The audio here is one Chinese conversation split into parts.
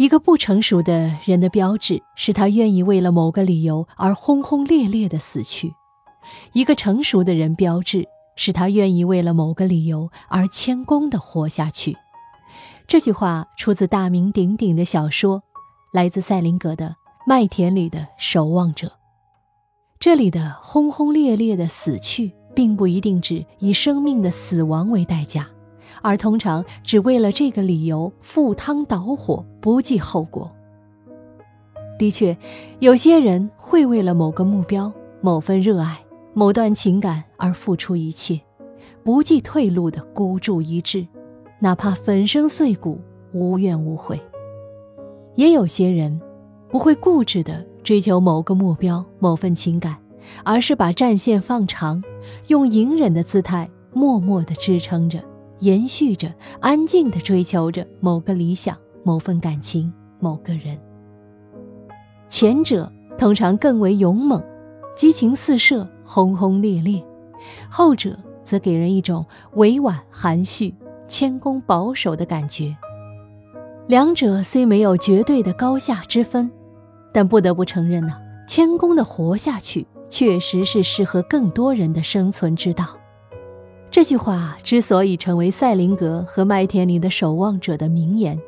一个不成熟的人的标志是他愿意为了某个理由而轰轰烈烈的死去；一个成熟的人标志是他愿意为了某个理由而谦恭地活下去。这句话出自大名鼎鼎的小说，来自塞林格的《麦田里的守望者》。这里的轰轰烈烈的死去，并不一定指以生命的死亡为代价。而通常只为了这个理由赴汤蹈火，不计后果。的确，有些人会为了某个目标、某份热爱、某段情感而付出一切，不计退路的孤注一掷，哪怕粉身碎骨，无怨无悔。也有些人不会固执的追求某个目标、某份情感，而是把战线放长，用隐忍的姿态默默的支撑着。延续着，安静地追求着某个理想、某份感情、某个人。前者通常更为勇猛，激情四射，轰轰烈烈；后者则给人一种委婉含蓄、谦恭保守的感觉。两者虽没有绝对的高下之分，但不得不承认呢，谦恭地活下去，确实是适合更多人的生存之道。这句话之所以成为赛林格和麦田里的守望者的名言，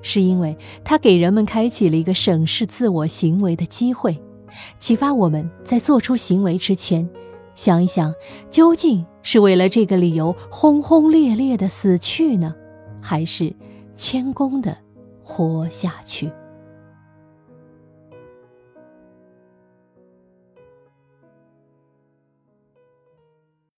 是因为它给人们开启了一个审视自我行为的机会，启发我们在做出行为之前，想一想究竟是为了这个理由轰轰烈烈的死去呢，还是谦恭的活下去。